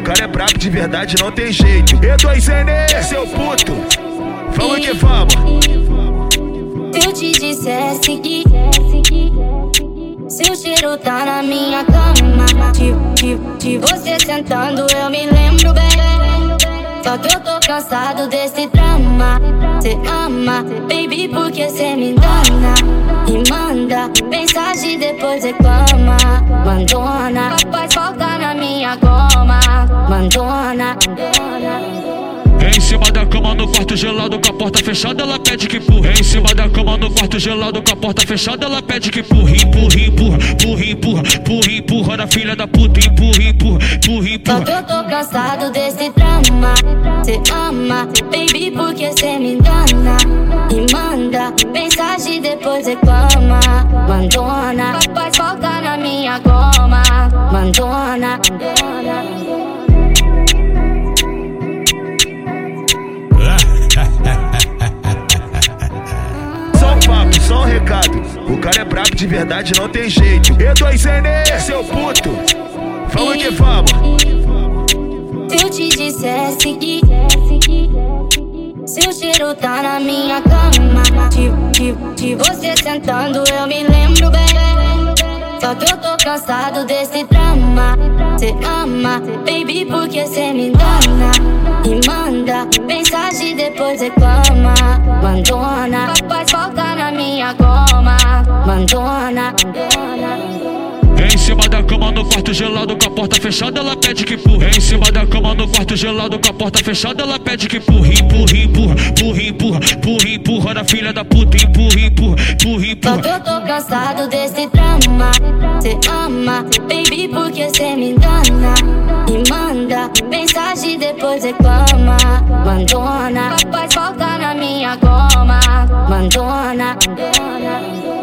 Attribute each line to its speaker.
Speaker 1: brabo de verdade, não tem jeito. E2N, seu puto. Vamos que vamos.
Speaker 2: Se eu te dissesse que seu cheiro tá na minha cama de, de, de você sentando eu me lembro bem Só que eu tô cansado desse drama Cê ama, baby, porque cê me engana E manda mensagem depois reclama Mandona, faz falta na minha goma Mandona,
Speaker 3: em cima da cama no quarto gelado com a porta fechada, ela pede que empurre. Em cima da cama no quarto gelado com a porta fechada, ela pede que empurre, empurre, empurra, empurre, empurra, empurre, empurra da filha da puta, empurre, empurra, empurre, empurra.
Speaker 2: Só eu tô cansado desse drama. Cê ama, baby, porque cê me engana. E manda mensagem depois reclama. Mandona, faz falta na minha goma. Mandona,
Speaker 1: O cara é brabo de verdade, não tem jeito. E2N, seu puto. Vamos que vamos.
Speaker 2: Se eu te dissesse que seu cheiro tá na minha cama de, de, de você sentando eu me lembro bem Só que eu tô cansado desse drama Cê ama, baby, porque cê me engana E manda mensagem depois reclama Mandona, faz falta Mandona,
Speaker 3: Em cima da cama no quarto gelado com a porta fechada, ela pede que empurre. Em cima da cama no quarto gelado com a porta fechada, ela pede que empurre, empurre, empurra, empurre, empurra, empurre, empurra. Da filha da puta, empurra, empurre,
Speaker 2: Só
Speaker 3: empurra.
Speaker 2: que eu tô cansado desse drama. Cê ama, baby, porque cê me engana. E manda mensagem depois reclama. Mandona, faz falta na minha goma Mandona, mandona